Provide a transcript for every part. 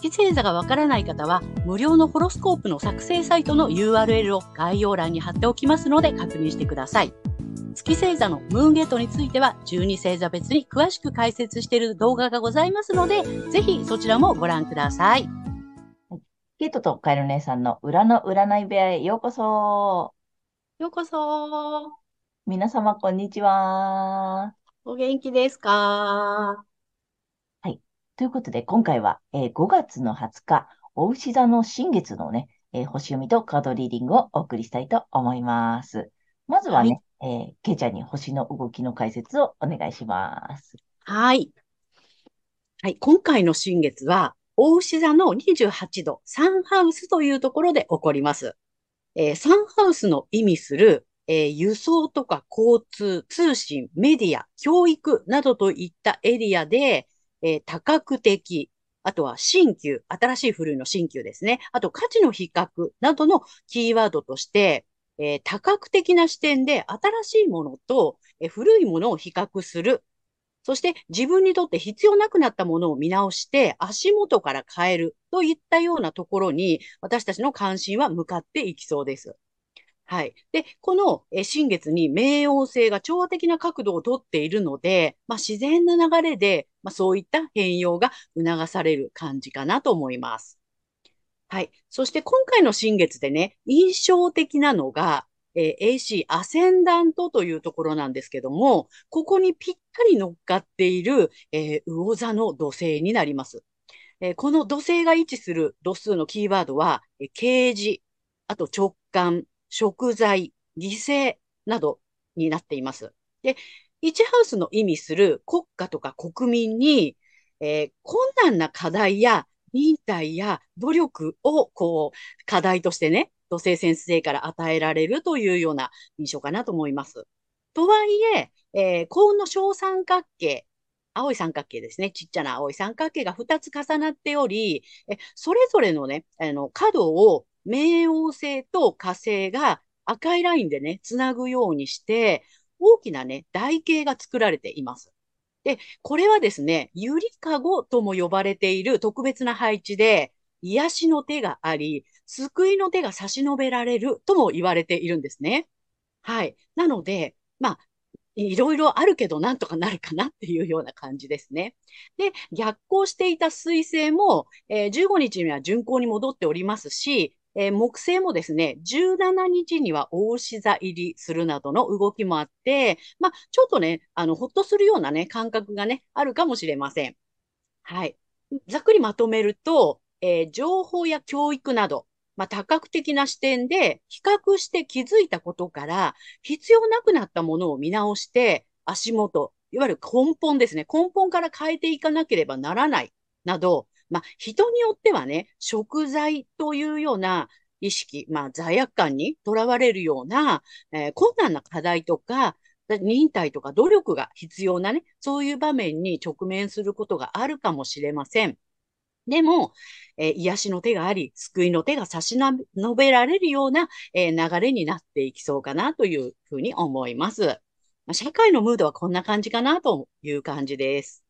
月星座がわからない方は、無料のホロスコープの作成サイトの URL を概要欄に貼っておきますので確認してください。月星座のムーンゲートについては、12星座別に詳しく解説している動画がございますので、ぜひそちらもご覧ください。ゲートとカエル姉さんの裏の占い部屋へようこそ。ようこそ。皆様、こんにちは。お元気ですか？ということで、今回は、えー、5月の20日、お牛座の新月のね、えー、星読みとカードリーディングをお送りしたいと思います。まずはね、はい、えー、ケイちゃんに星の動きの解説をお願いします。はい。はい、今回の新月は、大牛座の28度、サンハウスというところで起こります。えー、サンハウスの意味する、えー、輸送とか交通、通信、メディア、教育などといったエリアで、えー、多角的、あとは新旧、新しい古いの新旧ですね。あと価値の比較などのキーワードとして、えー、多角的な視点で新しいものと、えー、古いものを比較する。そして自分にとって必要なくなったものを見直して足元から変えるといったようなところに私たちの関心は向かっていきそうです。はい。で、この新月に冥王星が調和的な角度をとっているので、まあ、自然な流れで、まあ、そういった変容が促される感じかなと思います。はい。そして今回の新月でね、印象的なのが、えー、AC アセンダントというところなんですけども、ここにぴったり乗っかっている、えー、魚座の土星になります。えー、この土星が位置する度数のキーワードは、えー、啓示、あと直感、食材、犠牲などになっています。で、1ハウスの意味する国家とか国民に、えー、困難な課題や忍耐や努力を、こう、課題としてね、土星先生から与えられるというような印象かなと思います。とはいえ、えー、幸運の小三角形、青い三角形ですね。ちっちゃな青い三角形が2つ重なっており、えそれぞれのね、あの、角を冥王星と火星が赤いラインでね、つなぐようにして、大きなね、台形が作られています。で、これはですね、ゆりかごとも呼ばれている特別な配置で、癒しの手があり、救いの手が差し伸べられるとも言われているんですね。はい。なので、まあ、いろいろあるけどなんとかなるかなっていうような感じですね。で、逆行していた水星も、えー、15日には巡行に戻っておりますし、えー、木星もですね、17日には大志座入りするなどの動きもあって、まあ、ちょっとね、あの、ほっとするようなね、感覚がね、あるかもしれません。はい。ざっくりまとめると、えー、情報や教育など、まあ、多角的な視点で比較して気づいたことから、必要なくなったものを見直して、足元、いわゆる根本ですね。根本から変えていかなければならない、など、まあ、人によってはね、食材というような意識、まあ、罪悪感にとらわれるような、えー、困難な課題とか、忍耐とか努力が必要なね、そういう場面に直面することがあるかもしれません。でも、えー、癒しの手があり、救いの手が差し伸べられるような、えー、流れになっていきそうかなというふうに思います。ま、社会のムードはこんな感じかなという感じです。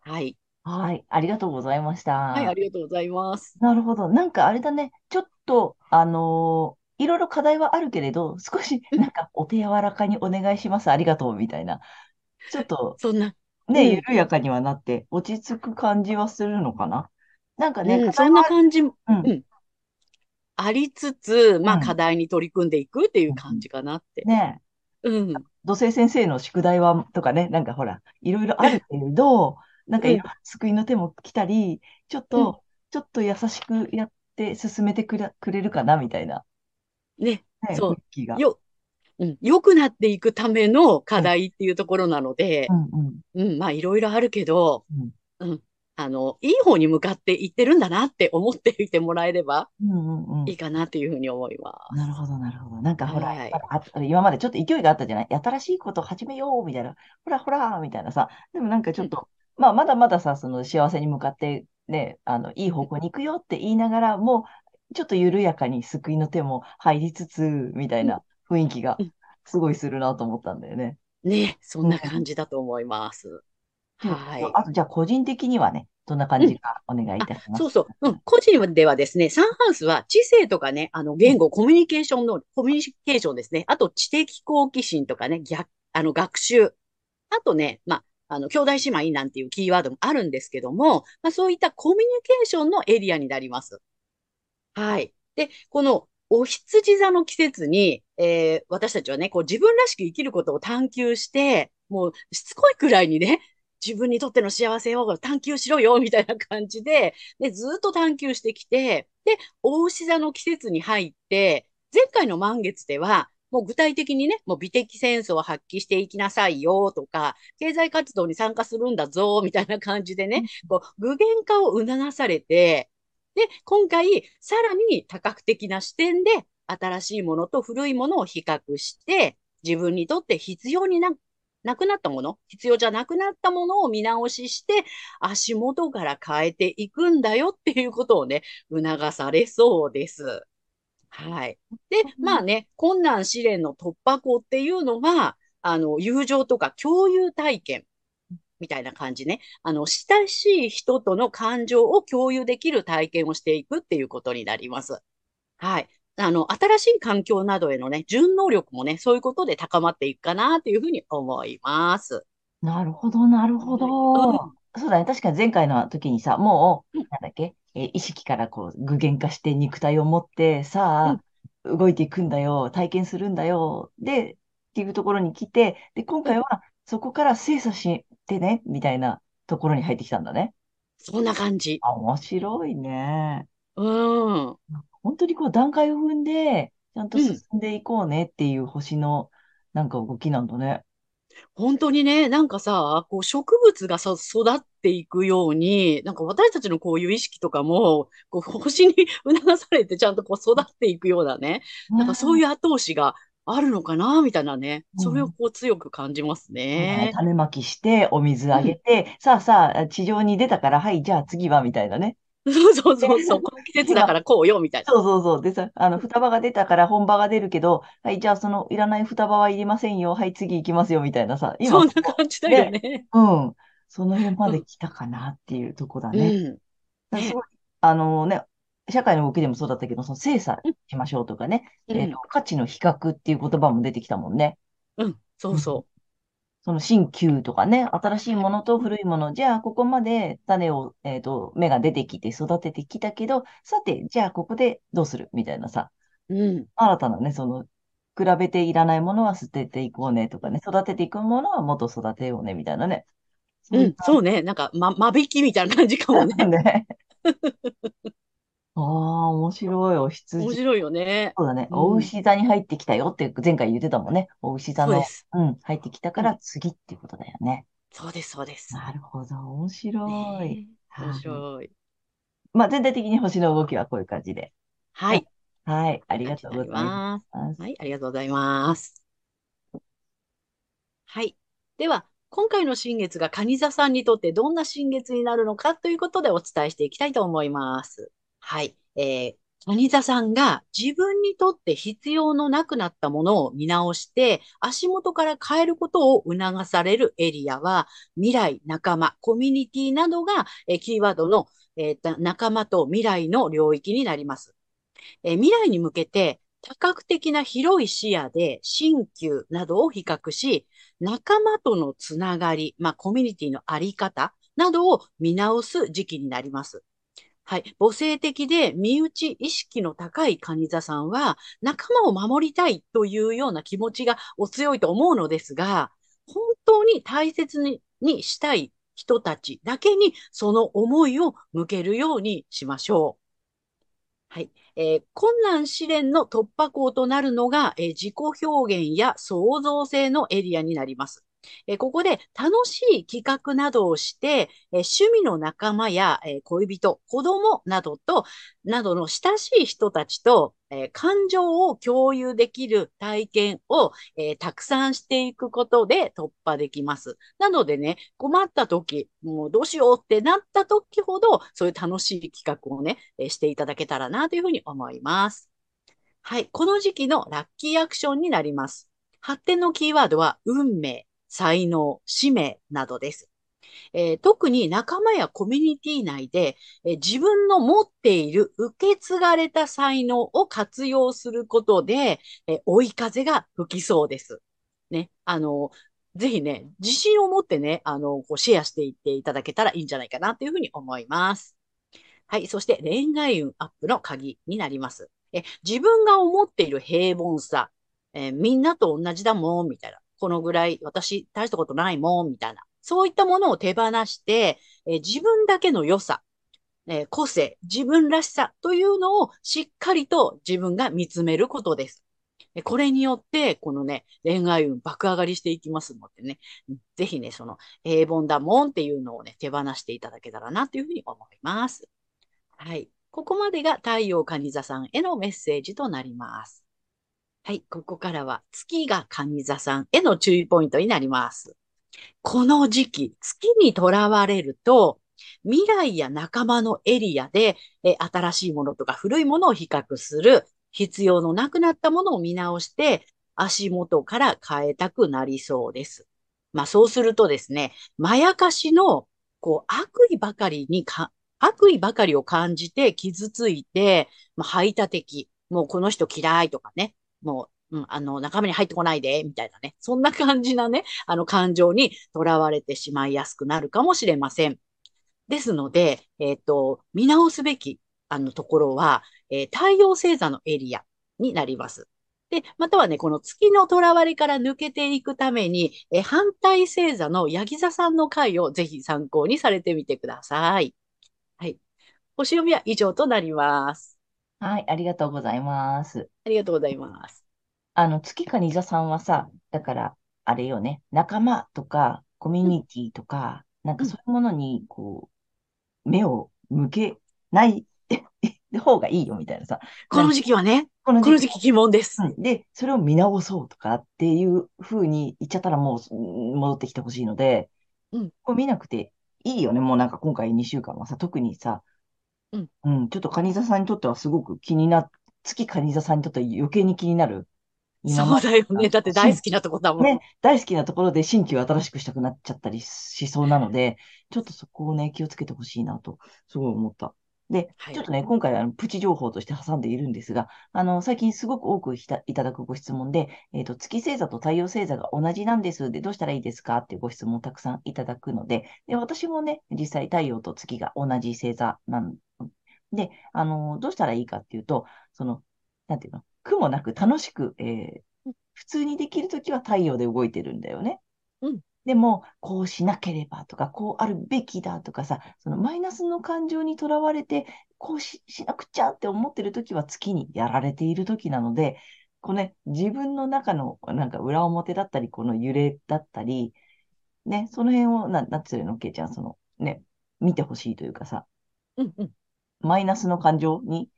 はい。はい。ありがとうございましはい、ありがとうございます。なるほど。なんかあれだね。ちょっと、あのーいろいろ課題はあるけれど、少しなんかお手柔らかにお願いします。ありがとうみたいな。ちょっとそんな、ね、緩やかにはなって落ち着く感じはするのかな。なんかね、うん、そんな感じ、ううん、ん、ありつつ、まあうん。課題に取り組んでいくっていう感じかなって。ねうん。土星先生の宿題は、とかね、なんかほら、いろいろあるけれど、なんか救いの手も来たり、ちょっうん。と、ちょっと優しくやって進めてくれ、くれるかな、みたいな、ね、ね、雰そう。が。よ、うん、良くなっていくための課うん、題っていうところなので、うん、うん、うん、まあいろいろあるけど、うん。うん、あの、いい方に向かっていってるんだなって思っていてもらえればうんうんうん。いいかなっていうふうに思いまなるほど、なるほど。なんかほら、はい今までちょっと勢いがあったじゃない？新しいことを始めようみたいな、ほらほらみたいなさ。でもなんかちょっと、まあまだまださ、その幸せに向かってね、あの、いい方向に行くよって言いながらも、ちょっと緩やかに救いの手も入りつつ、みたいな雰囲気がうんすごいするなと思ったんだよね。す。ね、そんな感じだと思います。ではい。あと、じゃあ個人的にはね、どんな感じかお願いいたします。そうそう。うん。個人ではですね、サンハウスは知性とかね、あの、言語、コミュニケーションの、コミュニケーションですね。あと、知的好奇心とかね、逆、あの、学習。あとね、まあ、あの、兄弟姉妹なんていうキーワードもあるんですけども、まあ、そういったコミュニケーションのエリアになります。はい。で、この、お羊座の季節に、えー私たちはね、こう自分らしく生きることを探求して、もうしつこいくらいにね、自分にとっての幸せを探求しろよ、みたいな感じで、で、ずっと探求してきて、で、お牛座の季節に入って、前回の満月では、もう具体的にね、もう美的センスを発揮していきなさいよとか、経済活動に参加するんだぞ、みたいな感じでね、こう具現化を促されて、で、今回、さらに多角的な視点で、新しいものと古いものを比較して、自分にとって必要にな、なくなったもの、必要じゃなくなったものを見直しして、足元から変えていくんだよっていうことをね、促されそうです。はい。で、まあね、困難試練の突破口っていうのは、あの、友情とか共有体験みたいな感じね。あの、親しい人との感情を共有できる体験をしていくっていうことになります。はい。あの、新しい環境などへのね、順応力もね、そういうことで高まっていくかなというふうに思います。なるほど、なるほど。そうだね。確かに前回の時にさ、もう、うんなんだっけ、えー意識からこう具現化して肉体を持って、さあ、動いていくんだよ、体験するんだよ、で、っていうところに来て、で、今回はそこから精査してね、みたいなところに入ってきたんだね。そんな感じ。あ、面白いね。うん。本当にこう段階を踏んで、ちゃんとうん進んでいこうねっていう星のなんか動きなんだね。本当にね、なんかさ、こう植物がさ、育っていくように、なんか私たちのこういう意識とかも、こう星に促されてちゃんとこう育っていくようなね、なんかそういう後押しがあるのかな、みたいなね、うんそれをこう強く感じますそうだねね。種まきして、お水あげて、さあさあ、地上に出たから、はい、じゃあ次は、みたいなね。そうそうそうそう、この季節だからこうよ、みたいな。そうそうそう。でさ、あの、双葉が出たから本葉が出るけど、はい、じゃあそのいらない双葉はいりませんよ。はい、次行きますよ、みたいなさ。今、そんな感じだよね。うん。その辺まで来たかなっていうとこだうね。ん。だすごい、あのね、社会の動きでもそうだったけど、その精査しましょうとかね、うんえっと、価値の比較っていう言葉も出てきたもんね。うん、そうそその新旧とかね、新しいものと古いもの、じゃあここまで種を、えっと、芽が出てきて育ててきたけど、さて、じゃあここでどうする？みたいなさ、う。うん。新たなね、その、比べていらないものは捨てていこうねとかね、育てていくものはもっと育てようねみたいなね。うん、そうね。なんか、ま、間引きみたいな感じかもね。うね。ああ、面白い。お羊。面白いよね。そうだね。うんお牛座に入ってきたよって前回言ってたもんね。お牛座のそうで、す。うん、入ってきたから次っていうことだよね。そうです、そうです。なるほど。面白い。ねえはい面白い。まあ、全体的に星の動きはこういう感じで。はい。はい。ありがとうございま。す。はい、ありがとうございます。はい。では、今回の新月が蟹座さんにとってどんな新月になるのかということでお伝えしていきたいと思います。はい。えー、蟹座さんが自分にとって必要のなくなったものを見直して、足元から変えることを促されるエリアは、未来、仲間、コミュニティなどが、えキーワードの、えー仲間と未来の領域になります。えー未来に向けて多角的な広い視野で新旧などを比較し、仲間とのつながり、まあコミュニティのあり方などを見直す時期になります。はい。母性的で身内意識の高い蟹座さんは、仲間を守りたいというような気持ちがお強いと思うのですが、本当に大切ににしたい人たちだけにその思いを向けるようにしましょう。はい。えー困難試練の突破口となるのが、えー自己表現や創造性のエリアになります。えここで楽しい企画などをして、え趣味の仲間や、え恋人、子供などと、などの親しい人たちと、え感情を共有できる体験を、えたくさんしていくことで突破できます。なのでね、困った時、もうどうしようってなった時ほど、そういう楽しい企画をね、えしていただけたらなというふうに思います。はい。この時期のラッキーアクションになります。発展のキーワードは、運命、才能、使命などです。えー特に仲間やコミュニティ内で、えー自分の持っている受け継がれた才能を活用することで、えー追い風が吹きそうです。ね。あの、ぜひね、自信を持ってね、あの、こうシェアしていっていただけたらいいんじゃないかなというふうに思います。はい。そして恋愛運アップの鍵になります。え、自分が思っている平凡さ、えーみんなと同じだもん、みたいな。このぐらい私大したことないもん、みたいな。そういったものを手放して、えー自分だけの良さ、えー個性、自分らしさというのをしっかりと自分が見つめることです。これによって、このね、恋愛運爆上がりしていきますのでね、ぜひね、その平凡だもんっていうのをね、手放していただけたらなというふうに思います。はい。ここまでが太陽カニ座さんへのメッセージとなります。はい。ここからは月がカニ座さんへの注意ポイントになります。この時期、月にとらわれると、未来や仲間のエリアで、え新しいものとか古いものを比較する、必要のなくなったものを見直して、足元から変えたくなりそうです。まあそうするとですね、まやかしの、こう、悪意ばかりにか、悪意ばかりを感じて傷ついて、まあ、排他的、もうこの人嫌いとかね、もう、うん、あの、仲間に入ってこないで、みたいなね、そんな感じなね、あの感情にとらわれてしまいやすくなるかもしれません。ですので、えっ、と、見直すべき、あのところは、えー太陽星座のエリアになります。で、またはね、この月のとらわれから抜けていくために、えー反対星座のヤギ座さんの回をぜひ参考にされてみてください。はい。星読みは以上となります。はい、ありがとうございます。ありがとうございます。あの、月かニ座さんはさ、だから、あれよね、仲間とか、コミュニティとか、なんかそういうものに、こう、目を向けない 方がいいよみたいなさ。この時期はね、このこの時期疑問です。うんで、それを見直そうとかっていう風に言っちゃったらもううん戻ってきてほしいので、うんこれ見なくていいよね。もうなんか今回2週間はさ、特にさ、うんうん、ちょっとカニ座さんにとってはすごく気にな、月カニ座さんにとっては余計に気になる。今そうまでだよね。だって大好きなとこだもん。ね、大好きなところで新規を新しくしたくなっちゃったりしそうなので、ちょっとそこをね、気をつけてほしいなと、すごい思った。で、はいちょっとね、今回あのプチ情報として挟んでいるんですが、あの、最近すごく多くひたいただくご質問で、えっと、月星座と太陽星座が同じなんです。で、どうしたらいいですか？っていうご質問をたくさんいただくので、で、私もね、実際太陽と月が同じ星座なんで、あの、どうしたらいいかっていうと、その、なんていうの、苦もなく楽しく、えー普通にできるときは太陽で動いてるんだよね。うんでも、こうしなければとか、こうあるべきだとかさ、そのマイナスの感情にとらわれて、こうし、しなくちゃって思ってるときは月にやられているときなので、こうね、自分の中のなんか裏表だったり、この揺れだったり、ね、その辺を、な、なんつうの、けいちゃん、その、ね、見てほしいというかさ、うんうん。マイナスの感情に、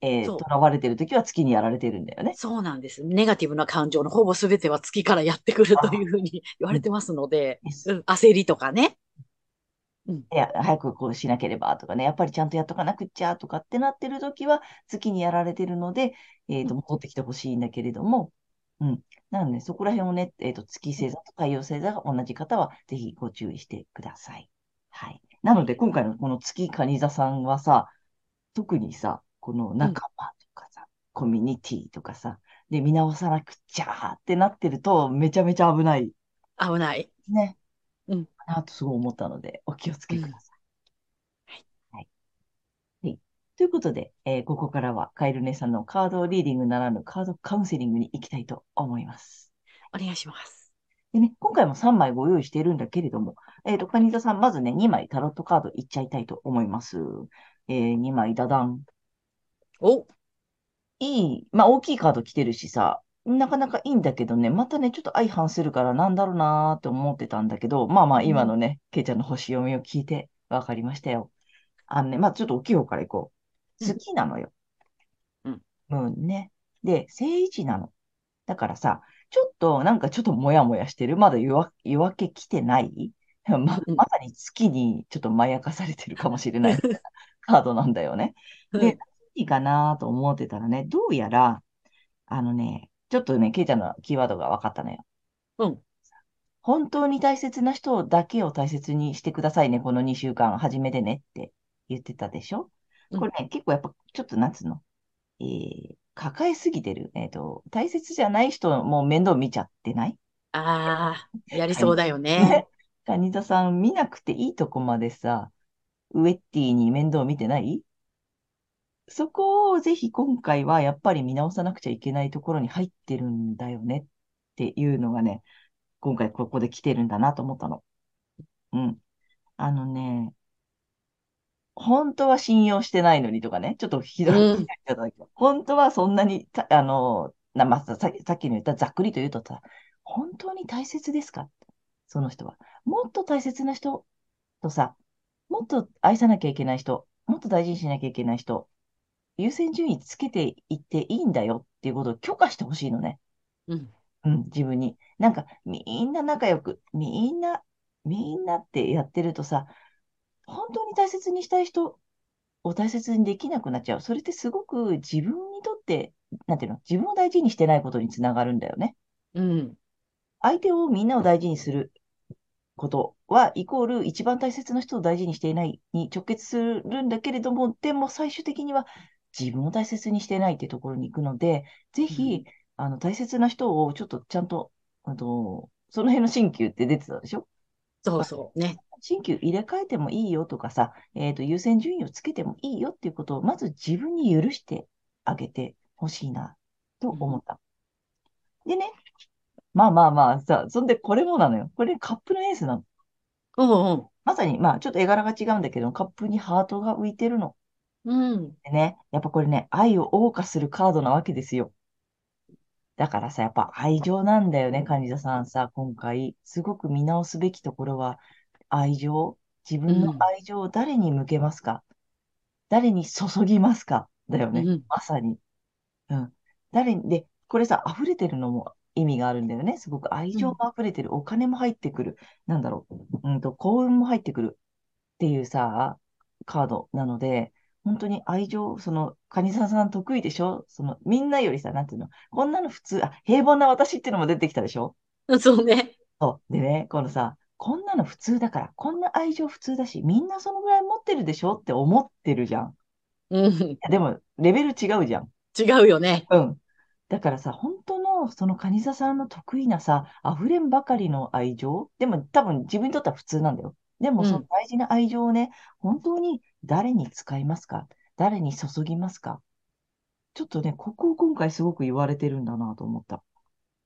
えー、そうとらわれてるときは月にやられてるんだよね。そうなんです。ネガティブな感情のほぼ全ては月からやってくるというふうに 言われてますので、うん、焦りとかね。うん、いや、早くこうしなければとかね、やっぱりちゃんとやっとかなくっちゃとかってなってるときは、月にやられてるので、えっと、うん戻ってきてほしいんだけれども、うん。なので、そこら辺をね、えっと、月星座と太陽星座が同じ方は、ぜひご注意してください。はい。なので、今回のこの月蟹座さんはさ、特にさ、この仲間とかさ、コミュニティとかさ、で、見直さなくっちゃってなってると、めちゃめちゃ危ない危ない。ね。うんかなとすごい思ったので、お気をつけください。はい。はい。ということで、えーここからはカエル姉さんのカードリーディングならぬカードカウンセリングに行きたいと思います。お願いします。でね、今回も3枚ご用意しているんだけれども、えっ、と、カニ座さん、まずね、2枚タロットカードいっちゃいたいと思います。えー、2枚ダダン。お、いい、まあ大きいカード来てるしさ、なかなかいいんだけどね、またね、ちょっと相反するからなんだろうなーって思ってたんだけど、まあまあ今のね、ケイちゃんの星読みを聞いてわかりましたよ。あのね、まあちょっと大きい方からいこう。好きなのよ。うん。うんね。で、正位置なの。だからさ、ちょっとなんかちょっともやもやしてる。まだ夜明け来てない？ま、うんまさに月にちょっとまやかされてるかもしれない カードなんだよね。で、いいかなと思ってたらね、どうやら、あのね、ちょっとね、ケイちゃんのキーワードが分かったのよ。うん。本当に大切な人だけを大切にしてくださいね、この2週間、初めでねって言ってたでしょ？うんこれね、結構やっぱ、ちょっとなんつうの、えー、抱えすぎてる？えっと、大切じゃない人も面倒見ちゃってない？ああ、やりそうだよね。ね。カニ座さん見なくていいとこまでさ、ウエッティに面倒見てない？そこをぜひ今回はやっぱり見直さなくちゃいけないところに入ってるんだよねっていうのがね、今回ここで来てるんだなと思ったの。うん。あのね、本当は信用してないのにとかね、ちょっとひどいうん本当はそんなにた、あの、なまあ、さささっきの言ったざっくりと言うとさ、本当に大切ですか？その人は。もっと大切な人とさ、もっと愛さなきゃいけない人、もっと大事にしなきゃいけない人、優先順位つけていっていいんだよっていうことを許可してほしいのね。うん。うん、自分に。なんか、みんな仲良く、みんな、みんなってやってるとさ、本当に大切にしたい人を大切にできなくなっちゃう。それってすごく自分にとって、なんていうの、自分を大事にしてないことにつながるんだよね。うん。相手をみんなを大事にすることは、イコール一番大切な人を大事にしていないに直結するんだけれども、でも最終的には自分を大切にしていないっていうところに行くので、ぜひ、あの、大切な人をちょっとちゃんと、あの、その辺の新旧って出てたでしょ？そうそう。ね。新旧入れ替えてもいいよとかさ、えっと、優先順位をつけてもいいよっていうことを、まず自分に許してあげてほしいな、と思った。でね、まあまあまあさ、そんでこれもなのよ。これカップのエースなの。うんまさに、まあちょっと絵柄が違うんだけど、カップにハートが浮いてるの。うん。うん。でね、やっぱこれね、愛を謳歌するカードなわけですよ。だからさ、やっぱ愛情なんだよね、カニ座さんさ、今回。すごく見直すべきところは、愛情？自分の愛情を誰に向けますか、誰に注ぎますか？だよね。うんまさに。うん。誰に、で、これさ、溢れてるのも意味があるんだよね。すごく愛情も溢れてる。お金も入ってくる。なんだろう。うんと、幸運も入ってくる。っていうさ、カードなので、本当に愛情、その、カニサさん得意でしょ？その、みんなよりさ、なんていうの、こんなの普通、あ、平凡な私っていうのも出てきたでしょ？そうね。そう。でね、このさ、こんなの普通だから、こんな愛情普通だし、みんなそのぐらい持ってるでしょ？って思ってるじゃん。うん。でも、レベル違うじゃん。違うよね。うん。だからさ、本当の、そのカニサさんの得意なさ、溢れんばかりの愛情、でも多分自分にとっては普通なんだよ。でもうんその大事な愛情をね、本当に誰に使いますか？誰に注ぎますか？ちょっとね、ここを今回すごく言われてるんだなと思った。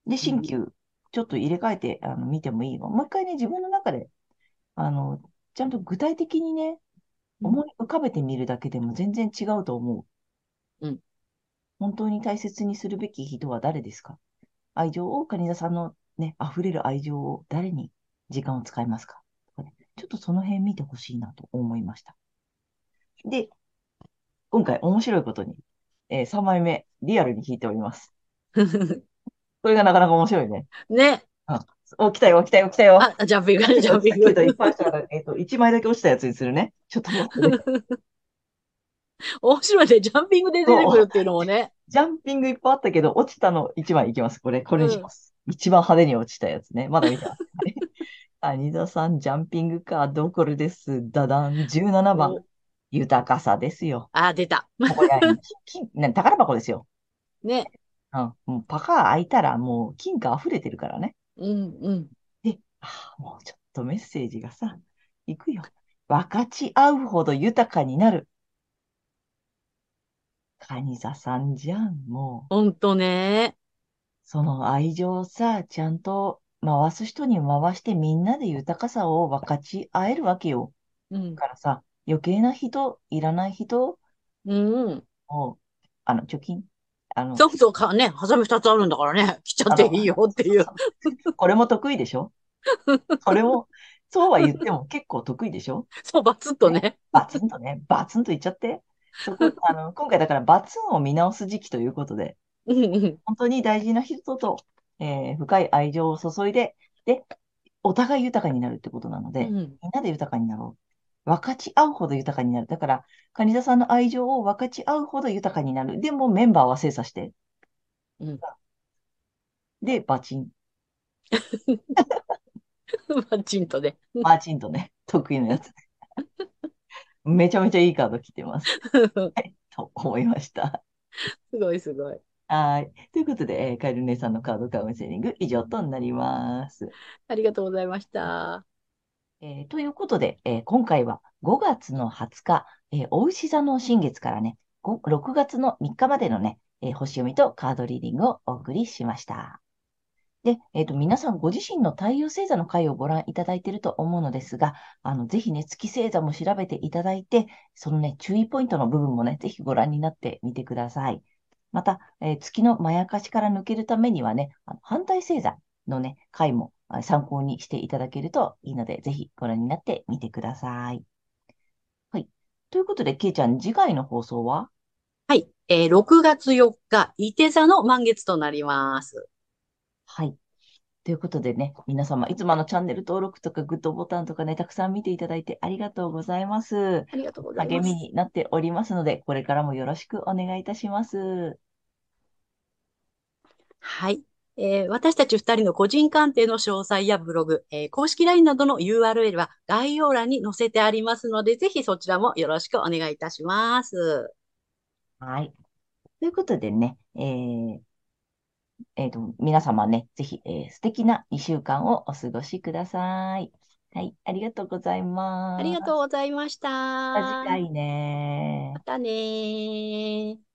で、新旧、ちょっと入れ替えてあの見てもいいの。もう一回ね、自分の中で、あの、ちゃんと具体的にね、思い浮かべてみるだけでも全然違うと思う。うん。本当に大切にするべき人は誰ですか？愛情を、カニ座さんのね、溢れる愛情を誰に時間を使いますか？とかね、ちょっとその辺見てほしいなと思いました。で、今回面白いことに、え3枚目、リアルに引いております。これがなかなか面白いね。ね。お、来たよ、来たよ、来たよ。あ、ジャンピング、ジャンピング。えっと、1枚だけ落ちたやつにするね。ちょっと待ってね。面白いね。ジャンピングで出てくるっていうのもね。ジャンピングいっぱいあったけど、落ちたの1枚いきます。これ、これにします。一番派手に落ちたやつね。まだ見てます。は い谷田さん、ジャンピングカードこれです？ダダン、17番お。豊かさですよ。あ、出た。これ、金、ね宝箱ですよ。ね。うん。もうパカー開いたら、もう金貨溢れてるからね。うん、うん。で、あーもうちょっとメッセージがさ、いくよ。分かち合うほど豊かになる。カニ座さんじゃん、もう。ほんとね。その愛情をさ、ちゃんと回す人に回してみんなで豊かさを分かち合えるわけよ。うんだ。からさ、余計な人、いらない人うん。を、あの、貯金、あの、そうそうかね、ハサミ二つあるんだからね、切っちゃっていいよっていう。これも得意でしょ？これも、そうは言っても結構得意でしょ？そう、バツッとね。バツンとね、バツンと言っちゃって。そこ、あの、今回だからバツンを見直す時期ということで。本当に大事な人と、えー深い愛情を注いで、で、お互い豊かになるってことなので、うんみんなで豊かになろう。分かち合うほど豊かになる。だから、カニ座さんの愛情を分かち合うほど豊かになる。でもメンバーは精査して。うんで、バチン。バチンとね。バチンとね、得意なやつ。めちゃめちゃいいカード来てます。と思いました。すごいすごい。はい。ということで、えーカエル姉さんのカードカウンセリング以上となります。ありがとうございました。えーということで、えー今回は5月の20日、えー、お牛座の新月からね、6月の3日までのね、えー星読みとカードリーディングをお送りしました。で、えっと、皆さんご自身の太陽星座の回をご覧いただいていると思うのですが、あの、ぜひね、月星座も調べていただいて、そのね、注意ポイントの部分もね、ぜひご覧になってみてください。また、えー月のまやかしから抜けるためにはね、あの反対星座のね、回もあ参考にしていただけるといいので、ぜひご覧になってみてください。はい。ということで、けいちゃん、次回の放送は？はい。えー6月4日、伊手座の満月となります。はい。ということでね、皆様、いつもあのチャンネル登録とかグッドボタンとかね、たくさん見ていただいてありがとうございます。ありがとうございます。励みになっておりますので、これからもよろしくお願いいたします。はい。えー私たち二人の個人鑑定の詳細やブログ、えー公式 LINE などの URL は概要欄に載せてありますので、ぜひそちらもよろしくお願いいたします。はい。ということでね、えーえーと、皆様ね、ぜひ、えー素敵な2週間をお過ごしください。はい、ありがとうございます。ありがとうございました。また次回ねまたねー。